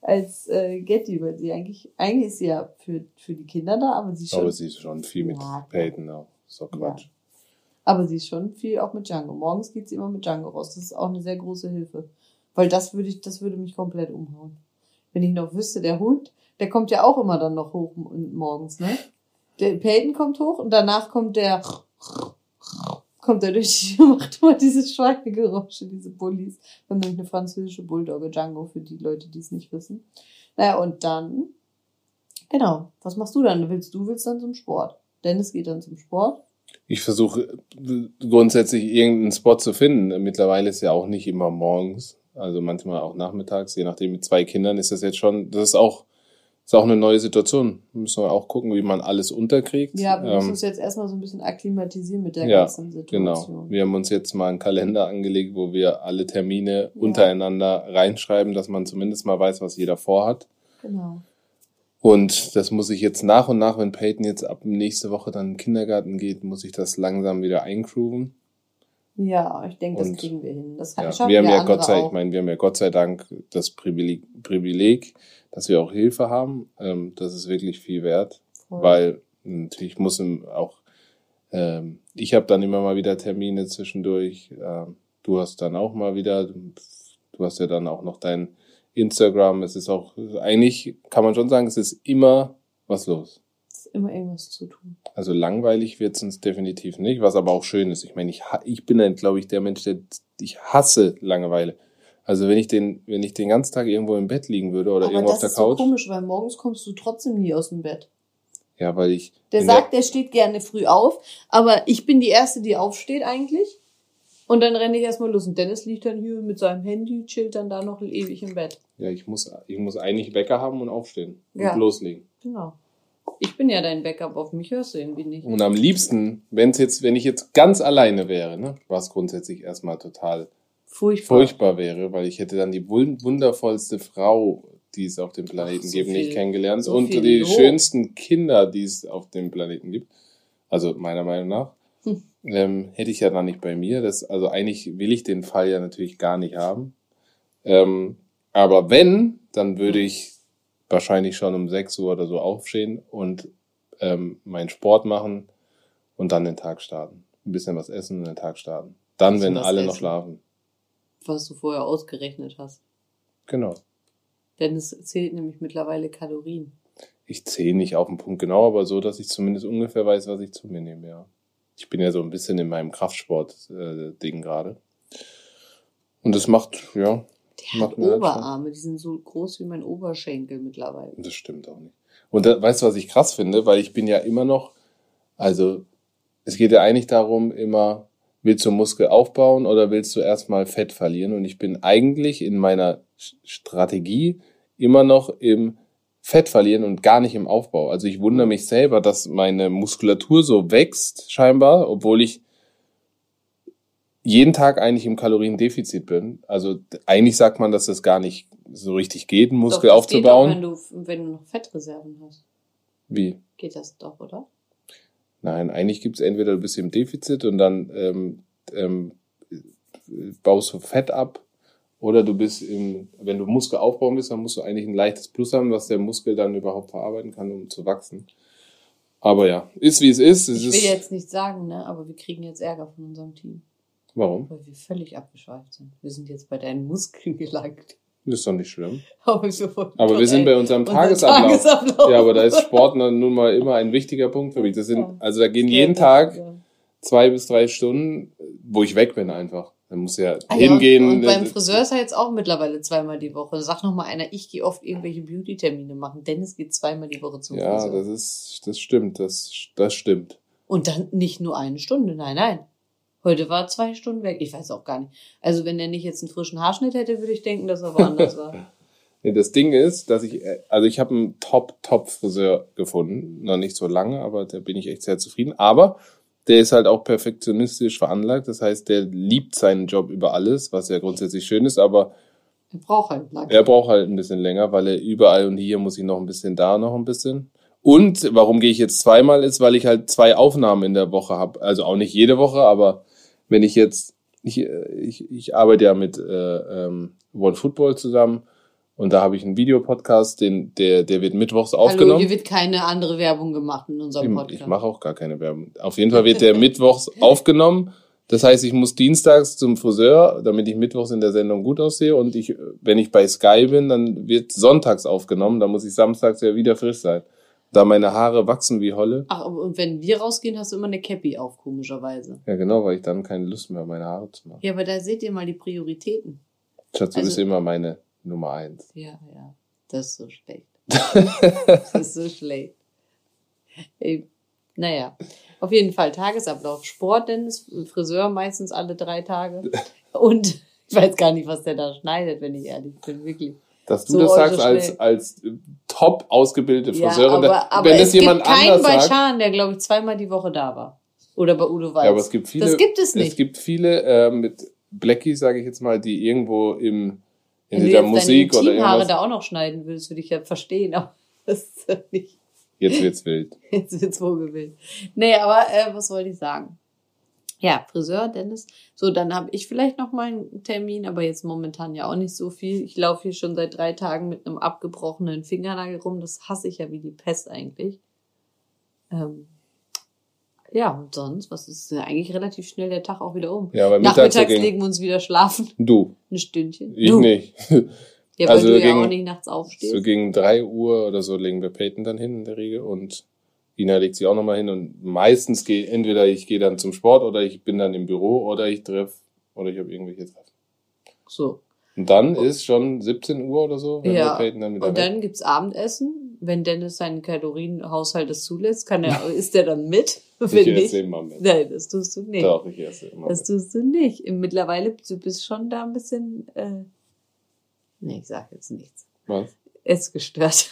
als äh, Getty, weil sie eigentlich, eigentlich ist sie ja für, für die Kinder da, aber sie schon. Aber sie ist schon viel mit ja, Peyton auch. So Quatsch. Ja. Aber sie ist schon viel auch mit Django. Morgens geht sie immer mit Django raus. Das ist auch eine sehr große Hilfe. Weil das würde ich, das würde mich komplett umhauen. Wenn ich noch wüsste, der Hund, der kommt ja auch immer dann noch hoch morgens, ne? Der Peyton kommt hoch und danach kommt der kommt er durch die macht immer diese Schweinegeräusche, diese Bullies. Wir haben nämlich eine französische Bulldogge, Django, für die Leute, die es nicht wissen. Naja, und dann, genau, was machst du dann? Willst du willst dann zum Sport? Dennis geht dann zum Sport. Ich versuche grundsätzlich irgendeinen Spot zu finden. Mittlerweile ist ja auch nicht immer morgens, also manchmal auch nachmittags, je nachdem mit zwei Kindern ist das jetzt schon, das ist auch ist auch eine neue Situation. Müssen wir auch gucken, wie man alles unterkriegt. Ja, wir müssen ähm, uns jetzt erstmal so ein bisschen akklimatisieren mit der ja, ganzen Situation. Genau. Wir haben uns jetzt mal einen Kalender angelegt, wo wir alle Termine ja. untereinander reinschreiben, dass man zumindest mal weiß, was jeder vorhat. Genau. Und das muss ich jetzt nach und nach, wenn Peyton jetzt ab nächste Woche dann in den Kindergarten geht, muss ich das langsam wieder eingrooven. Ja, ich denke, das kriegen wir hin. Das ja, wir haben ja Gott sei, ich meine, wir haben ja Gott sei Dank das Privileg, Privileg dass wir auch Hilfe haben. Ähm, das ist wirklich viel wert, Voll. weil natürlich muss auch ähm, ich habe dann immer mal wieder Termine zwischendurch. Ähm, du hast dann auch mal wieder. Du hast ja dann auch noch dein Instagram. Es ist auch eigentlich kann man schon sagen, es ist immer was los immer irgendwas zu tun. Also langweilig wird es uns definitiv nicht, was aber auch schön ist. Ich meine, ich, ich bin dann, glaube ich, der Mensch, der ich hasse Langeweile. Also wenn ich den, wenn ich den ganzen Tag irgendwo im Bett liegen würde oder aber irgendwo auf der Couch. Das ist so komisch, weil morgens kommst du trotzdem nie aus dem Bett. Ja, weil ich. Der sagt, der, der steht gerne früh auf, aber ich bin die Erste, die aufsteht eigentlich. Und dann renne ich erstmal los. Und Dennis liegt dann hier mit seinem Handy, chillt dann da noch ewig im Bett. Ja, ich muss, ich muss eigentlich Wecker haben und aufstehen. Und ja. loslegen. Genau. Ich bin ja dein Backup, auf mich hörst du irgendwie nicht. Und am liebsten, wenn's jetzt, wenn ich jetzt ganz alleine wäre, ne, was grundsätzlich erstmal total furchtbar. furchtbar wäre, weil ich hätte dann die wundervollste Frau, die es auf dem Planeten so gibt, viel, nicht kennengelernt so und die Lob. schönsten Kinder, die es auf dem Planeten gibt. Also meiner Meinung nach. Hm. Ähm, hätte ich ja dann nicht bei mir. Das, also eigentlich will ich den Fall ja natürlich gar nicht haben. Ähm, aber wenn, dann würde ich wahrscheinlich schon um 6 Uhr oder so aufstehen und ähm, meinen Sport machen und dann den Tag starten. Ein bisschen was essen und den Tag starten. Dann, wenn alle essen? noch schlafen. Was du vorher ausgerechnet hast. Genau. Denn es zählt nämlich mittlerweile Kalorien. Ich zähle nicht auf den Punkt genau, aber so, dass ich zumindest ungefähr weiß, was ich zu mir nehme, ja. Ich bin ja so ein bisschen in meinem Kraftsport-Ding äh, gerade. Und das macht, ja, der hat Oberarme, die sind so groß wie mein Oberschenkel mittlerweile. Das stimmt auch nicht. Und da, weißt du, was ich krass finde? Weil ich bin ja immer noch, also es geht ja eigentlich darum, immer, willst du Muskel aufbauen oder willst du erstmal Fett verlieren? Und ich bin eigentlich in meiner Strategie immer noch im Fett verlieren und gar nicht im Aufbau. Also ich wundere mich selber, dass meine Muskulatur so wächst, scheinbar, obwohl ich jeden Tag eigentlich im Kaloriendefizit bin. Also eigentlich sagt man, dass das gar nicht so richtig geht, einen Muskel doch, aufzubauen. Geht auch, wenn du, wenn du noch Fettreserven hast. Wie? Geht das doch, oder? Nein, eigentlich gibt's entweder du bist im Defizit und dann ähm, ähm, baust du Fett ab oder du bist im, wenn du Muskel aufbauen bist, dann musst du eigentlich ein leichtes Plus haben, was der Muskel dann überhaupt verarbeiten kann, um zu wachsen. Aber ja, ist wie es ist. Es ich will ist, jetzt nicht sagen, ne, aber wir kriegen jetzt Ärger von unserem Team. Warum? Weil wir völlig abgeschweift sind. Wir sind jetzt bei deinen Muskeln gelangt. Das ist doch nicht schlimm. aber, aber wir sind bei unserem Tagesablauf. Tagesablauf. Ja, aber da ist Sport nun mal immer ein wichtiger Punkt für mich. Das sind, also da gehen jeden Tag zwei bis drei Stunden, wo ich weg bin einfach. Dann muss ja ah, hingehen. und beim Friseur ist er jetzt auch mittlerweile zweimal die Woche. Sag noch mal einer, ich gehe oft irgendwelche Beauty-Termine machen. Dennis geht zweimal die Woche zum ja, Friseur. Ja, das ist, das stimmt, das, das stimmt. Und dann nicht nur eine Stunde, nein, nein. Heute war zwei Stunden weg. Ich weiß auch gar nicht. Also wenn er nicht jetzt einen frischen Haarschnitt hätte, würde ich denken, dass er woanders war. nee, das Ding ist, dass ich, also ich habe einen Top-Top-Friseur gefunden. Noch nicht so lange, aber da bin ich echt sehr zufrieden. Aber der ist halt auch perfektionistisch veranlagt. Das heißt, der liebt seinen Job über alles, was ja grundsätzlich schön ist, aber er braucht halt lange. Er braucht halt ein bisschen länger, weil er überall und hier muss ich noch ein bisschen, da noch ein bisschen. Und warum gehe ich jetzt zweimal ist, weil ich halt zwei Aufnahmen in der Woche habe. Also auch nicht jede Woche, aber wenn ich jetzt, ich, ich, ich arbeite ja mit äh, ähm, One Football zusammen und da habe ich einen Videopodcast, den, der, der wird mittwochs aufgenommen. Hallo, hier wird keine andere Werbung gemacht in unserem Podcast. Ich mache auch gar keine Werbung. Auf jeden Fall wird der mittwochs aufgenommen. Das heißt, ich muss dienstags zum Friseur, damit ich mittwochs in der Sendung gut aussehe. Und ich, wenn ich bei Sky bin, dann wird sonntags aufgenommen. Da muss ich samstags ja wieder frisch sein da meine Haare wachsen wie Holle. Ach, und wenn wir rausgehen, hast du immer eine Cappy auf, komischerweise. Ja, genau, weil ich dann keine Lust mehr habe, meine Haare zu machen. Ja, aber da seht ihr mal die Prioritäten. Schatz, du also, bist immer meine Nummer eins. Ja, ja. Das ist so schlecht. das ist so schlecht. Ey, naja, auf jeden Fall Tagesablauf. Sport, denn Friseur meistens alle drei Tage. Und ich weiß gar nicht, was der da schneidet, wenn ich ehrlich bin, wirklich. Dass du so das sagst als, als top ausgebildete Friseurin. Ja, aber, aber Wenn es jemand gibt keinen bei Schan, der, glaube ich, zweimal die Woche da war. Oder bei Udo Weiß. Ja, aber es gibt viele. Das gibt es nicht. Es gibt viele äh, mit Blackie, sage ich jetzt mal, die irgendwo im in Wenn der Musik oder irgendwas. Wenn du da auch noch schneiden willst, würde ich ja verstehen. Aber Das ist ja nicht. Jetzt wird's wild. Jetzt wird's vogelwild. Nee, aber äh, was wollte ich sagen? Ja, Friseur, Dennis. So, dann habe ich vielleicht noch mal einen Termin, aber jetzt momentan ja auch nicht so viel. Ich laufe hier schon seit drei Tagen mit einem abgebrochenen Fingernagel rum. Das hasse ich ja wie die Pest eigentlich. Ähm, ja, und sonst, was ist eigentlich relativ schnell der Tag auch wieder um. Ja, aber Nachmittags gegen... legen wir uns wieder schlafen. Du. Ein Stündchen. Ich du. nicht. Ja, weil also du ja auch nicht nachts aufstehst. So gegen drei Uhr oder so legen wir Peyton dann hin in der Regel und Ina legt sie auch nochmal hin und meistens gehe entweder ich gehe dann zum Sport oder ich bin dann im Büro oder ich treffe oder ich habe irgendwelche Treffen. So. Und dann oh. ist schon 17 Uhr oder so, wenn ja. Peyton dann wieder Und weg. dann gibt's Abendessen. Wenn Dennis seinen Kalorienhaushalt es zulässt, kann er, ist der dann mit? Wenn ich esse immer mit. Nein, das tust du nicht. Doch, ich esse immer Das mit. tust du nicht. Mittlerweile, du bist schon da ein bisschen, äh, nee, ich sag jetzt nichts. Was? Essgestört.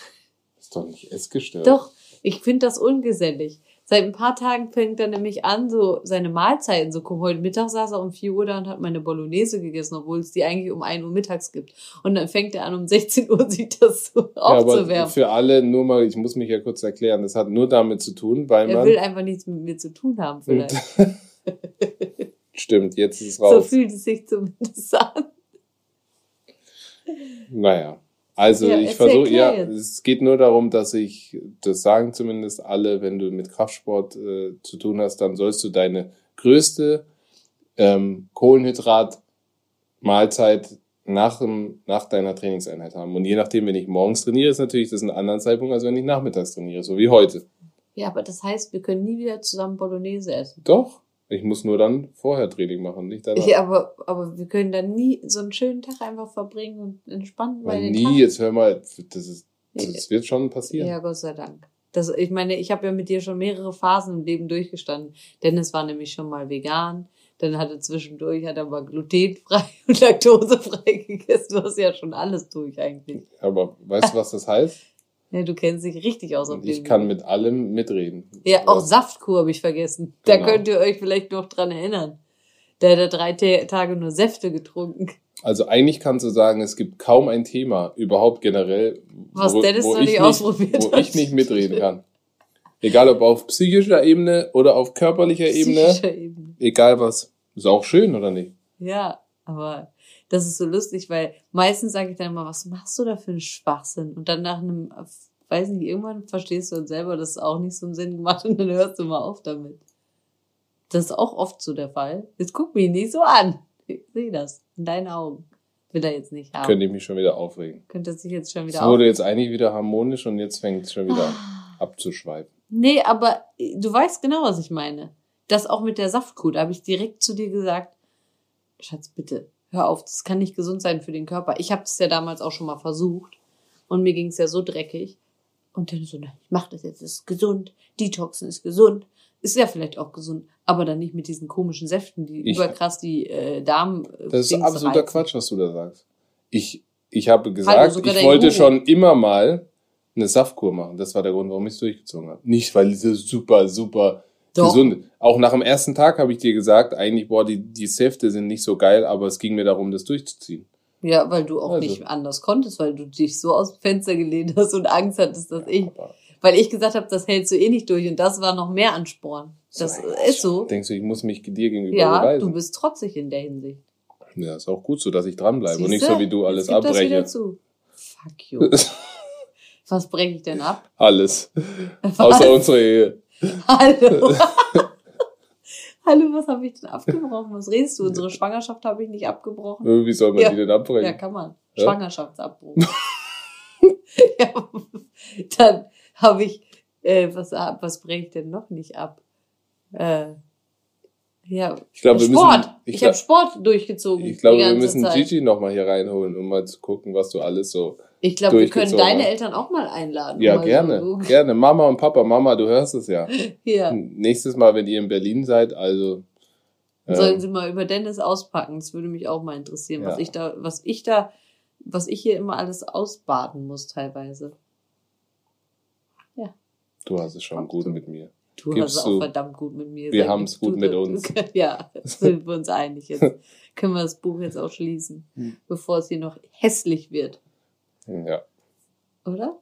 Ist doch nicht essgestört. Doch, ich finde das ungesellig. Seit ein paar Tagen fängt er nämlich an, so seine Mahlzeiten so kommen. Heute Mittag saß er um 4 Uhr da und hat meine Bolognese gegessen, obwohl es die eigentlich um 1 Uhr mittags gibt. Und dann fängt er an, um 16 Uhr sich das so ja, aufzuwärmen. Aber für alle nur mal, ich muss mich ja kurz erklären, das hat nur damit zu tun, weil er man... Er will einfach nichts mit mir zu tun haben, vielleicht. Stimmt, jetzt ist es raus. So fühlt es sich zumindest an. Naja. Also ja, ich versuche, ja, es geht nur darum, dass ich, das sagen zumindest alle, wenn du mit Kraftsport äh, zu tun hast, dann sollst du deine größte ähm, Kohlenhydrat-Mahlzeit nach, nach deiner Trainingseinheit haben. Und je nachdem, wenn ich morgens trainiere, ist natürlich das ein anderer Zeitpunkt, als wenn ich nachmittags trainiere, so wie heute. Ja, aber das heißt, wir können nie wieder zusammen Bolognese essen. Doch. Ich muss nur dann vorher Training machen, nicht danach. Ja, aber, aber wir können dann nie so einen schönen Tag einfach verbringen und entspannen. Weil nie, Tag. jetzt hör mal, das, ist, das wird schon passieren. Ja, Gott sei Dank. Das, ich meine, ich habe ja mit dir schon mehrere Phasen im Leben durchgestanden. Dennis war nämlich schon mal vegan. Dann hat er zwischendurch, hat er mal glutenfrei und laktosefrei gegessen. Du hast ja schon alles durch eigentlich. Aber weißt du, was das heißt? Ja, du kennst dich richtig aus auf dem Ich kann mit allem mitreden. Ja, auch Saftkur habe ich vergessen. Da genau. könnt ihr euch vielleicht noch dran erinnern. Der hat drei Tage nur Säfte getrunken. Also eigentlich kannst du sagen, es gibt kaum ein Thema überhaupt generell, Was wo, Dennis wo, ich, nicht, ausprobiert wo hat. ich nicht mitreden kann. Egal ob auf psychischer Ebene oder auf körperlicher Ebene. Ebene. Egal was. Ist auch schön, oder nicht? Ja, aber das ist so lustig, weil meistens sage ich dann immer, was machst du da für einen Schwachsinn? Und dann nach einem, weiß nicht, irgendwann verstehst du dann selber, dass es auch nicht so einen Sinn gemacht und dann hörst du mal auf damit. Das ist auch oft so der Fall. Jetzt guck mich nicht so an. Ich sehe das in deinen Augen. Will er jetzt nicht haben. Könnte ich mich schon wieder aufregen. Könnte sich jetzt schon wieder Es wurde jetzt eigentlich wieder harmonisch und jetzt fängt es schon wieder ah. abzuschweifen. Nee, aber du weißt genau, was ich meine. Das auch mit der Saftkuh, da habe ich direkt zu dir gesagt, Schatz, bitte, hör auf, das kann nicht gesund sein für den Körper. Ich habe das ja damals auch schon mal versucht und mir ging es ja so dreckig. Und dann so, nein, ich mach das jetzt, das ist gesund, Detoxen ist gesund, ist ja vielleicht auch gesund, aber dann nicht mit diesen komischen Säften, die ich, überkrass die äh, Darm. Äh, das ist absoluter reizen. Quatsch, was du da sagst. Ich, ich habe gesagt, Hallo, ich wollte Guru. schon immer mal eine Saftkur machen. Das war der Grund, warum ich es durchgezogen habe. Nicht, weil diese super, super doch. gesund. Auch nach dem ersten Tag habe ich dir gesagt, eigentlich, boah, die, die Säfte sind nicht so geil, aber es ging mir darum, das durchzuziehen. Ja, weil du auch also. nicht anders konntest, weil du dich so aus dem Fenster gelehnt hast und Angst hattest, dass ich. Weil ich gesagt habe, das hältst du eh nicht durch und das war noch mehr Ansporn. Das so, ist so. Denkst du, ich muss mich dir gegenüber ja, beweisen? Ja, du bist trotzig in der Hinsicht. Ja, ist auch gut so, dass ich dranbleibe und nicht so wie du alles abbreche. Das wieder zu. Fuck you. Was breche ich denn ab? Alles. Was? Außer unsere Ehe. Hallo. Hallo, was habe ich denn abgebrochen? Was redest du? Unsere Schwangerschaft habe ich nicht abgebrochen. Wie soll man ja. die denn abbrechen? Ja, kann man. Ja? Schwangerschaftsabbruch. ja, dann habe ich, äh, was, was breche ich denn noch nicht ab? Äh, ja, ich glaube, Sport. Müssen, ich, ich habe Sport durchgezogen. Ich glaube, wir müssen Zeit. Gigi nochmal hier reinholen, um mal zu gucken, was du alles so. Ich glaube, wir können deine Eltern auch mal einladen. Ja, gerne. So. Gerne. Mama und Papa, Mama, du hörst es ja. ja. Nächstes Mal, wenn ihr in Berlin seid, also. Ähm, Sollen sie mal über Dennis auspacken? Das würde mich auch mal interessieren, ja. was ich da, was ich da, was ich hier immer alles ausbaden muss teilweise. Ja. Du hast es schon gut mit mir. Du Gibst hast es auch verdammt gut mit mir. Wir haben es gut mit uns. ja, sind wir uns einig jetzt. Können wir das Buch jetzt auch schließen, hm. bevor es hier noch hässlich wird. Ja. Oder?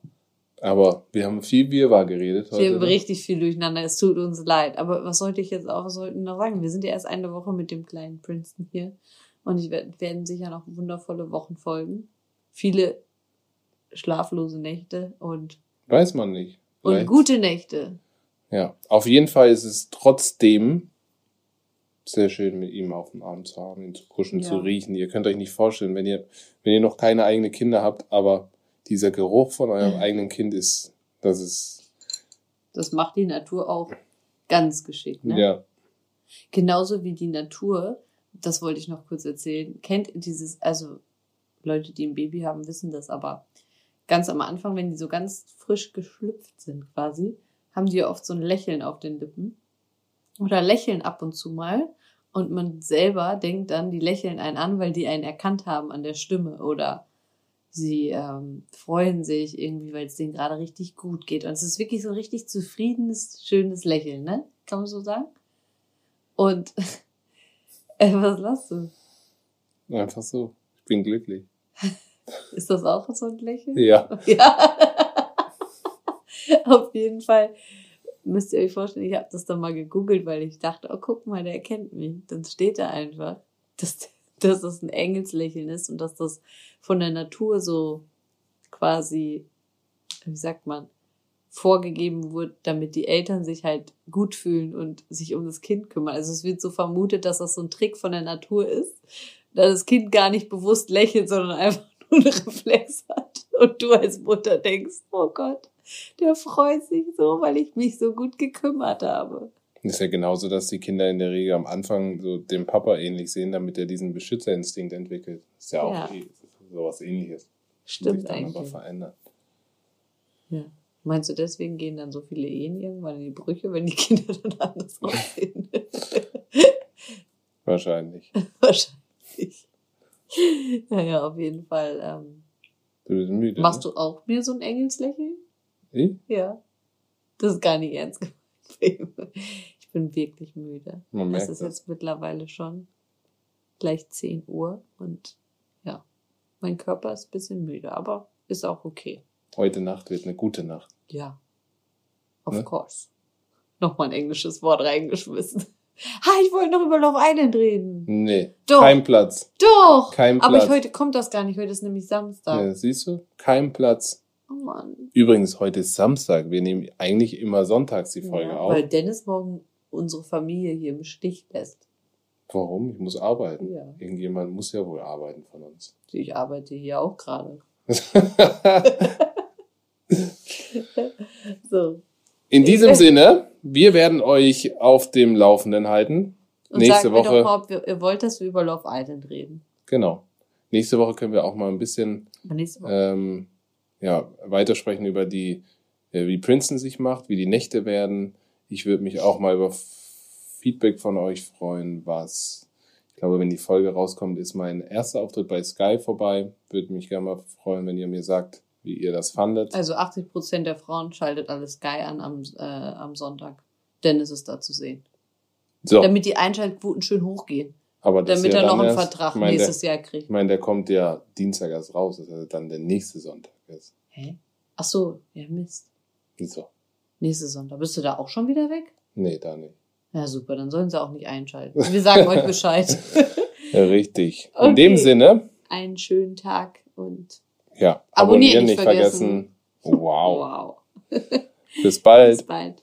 Aber wir haben viel Wirrwarr geredet heute. Wir haben ne? richtig viel durcheinander. Es tut uns leid. Aber was sollte ich jetzt auch, was sollten noch sagen? Wir sind ja erst eine Woche mit dem kleinen Princeton hier. Und ich werd, werden sicher noch wundervolle Wochen folgen. Viele schlaflose Nächte und. Weiß man nicht. Vielleicht. Und gute Nächte. Ja, auf jeden Fall ist es trotzdem sehr schön, mit ihm auf dem Arm zu haben, ihn zu kuscheln, ja. zu riechen. Ihr könnt euch nicht vorstellen, wenn ihr, wenn ihr noch keine eigenen Kinder habt, aber dieser Geruch von eurem mhm. eigenen Kind ist, das ist. Das macht die Natur auch ganz geschickt, ne? Ja. Genauso wie die Natur, das wollte ich noch kurz erzählen, kennt dieses, also Leute, die ein Baby haben, wissen das, aber ganz am Anfang, wenn die so ganz frisch geschlüpft sind quasi, haben die oft so ein Lächeln auf den Lippen. Oder lächeln ab und zu mal. Und man selber denkt dann, die lächeln einen an, weil die einen erkannt haben an der Stimme. Oder sie ähm, freuen sich irgendwie, weil es denen gerade richtig gut geht. Und es ist wirklich so ein richtig zufriedenes, schönes Lächeln, ne? Kann man so sagen? Und äh, was lachst du? Einfach so. Ich bin glücklich. Ist das auch so ein Lächeln? Ja. Ja. Auf jeden Fall müsst ihr euch vorstellen, ich habe das dann mal gegoogelt, weil ich dachte, oh, guck mal, der erkennt mich. Dann steht da einfach, dass, dass das ein Engelslächeln ist und dass das von der Natur so quasi, wie sagt man, vorgegeben wurde, damit die Eltern sich halt gut fühlen und sich um das Kind kümmern. Also es wird so vermutet, dass das so ein Trick von der Natur ist, da das Kind gar nicht bewusst lächelt, sondern einfach nur einen Reflex hat. Und du als Mutter denkst, oh Gott, der freut sich so, weil ich mich so gut gekümmert habe. ist ja genauso, dass die Kinder in der Regel am Anfang so dem Papa ähnlich sehen, damit er diesen Beschützerinstinkt entwickelt. ist ja auch ja. Eh sowas ähnliches. Stimmt sich dann eigentlich. aber verändert. Ja. Meinst du, deswegen gehen dann so viele Ehen irgendwann in die Brüche, wenn die Kinder dann anders aussehen? Wahrscheinlich. Wahrscheinlich. Naja, auf jeden Fall. Ähm, du bist müde. Machst ne? du auch mir so ein Engelslächeln? Ich? Ja. Das ist gar nicht ernst gemeint. Ich bin wirklich müde. Man merkt es ist das. jetzt mittlerweile schon gleich 10 Uhr und ja, mein Körper ist ein bisschen müde, aber ist auch okay. Heute Nacht wird eine gute Nacht. Ja. Of ne? course. Nochmal ein englisches Wort reingeschmissen. Ha, ich wollte noch über Love Island reden. Nee. Doch. Kein Platz. Doch. Kein Platz. Aber ich, heute kommt das gar nicht. Heute ist nämlich Samstag. Ja, siehst du? Kein Platz. Oh Mann. Übrigens, heute ist Samstag. Wir nehmen eigentlich immer sonntags die Folge ja, auf. Weil Dennis morgen unsere Familie hier im Stich lässt. Warum? Ich muss arbeiten. Ja. Irgendjemand muss ja wohl arbeiten von uns. Ich arbeite hier auch gerade. so. In diesem Sinne, wir werden euch auf dem Laufenden halten. Und Nächste Woche. Mir doch mal, ob ihr wollt, dass wir über Love Island reden. Genau. Nächste Woche können wir auch mal ein bisschen ähm, ja, weitersprechen über die, äh, wie Princeton sich macht, wie die Nächte werden. Ich würde mich auch mal über Feedback von euch freuen, was, ich glaube, wenn die Folge rauskommt, ist mein erster Auftritt bei Sky vorbei. Würde mich gerne mal freuen, wenn ihr mir sagt, wie ihr das fandet. Also 80 Prozent der Frauen schaltet alles Sky an am, äh, am Sonntag. Dennis ist da zu sehen. So. Damit die Einschaltquoten schön hochgehen. Aber das damit er noch einen erst, Vertrag mein, nächstes der, Jahr kriegt. Ich meine, der kommt ja Dienstag erst raus, das ist dann der nächste Sonntag ist. Hä? Ach so, ja Mist. Wieso? Nächste Sonntag. Bist du da auch schon wieder weg? Nee, da nicht. Ja, super, dann sollen sie auch nicht einschalten. Wir sagen euch Bescheid. richtig. Okay. In dem Sinne. Einen schönen Tag und ja, abonnieren, abonnieren nicht, vergessen. vergessen. Wow. wow. Bis bald. Bis bald.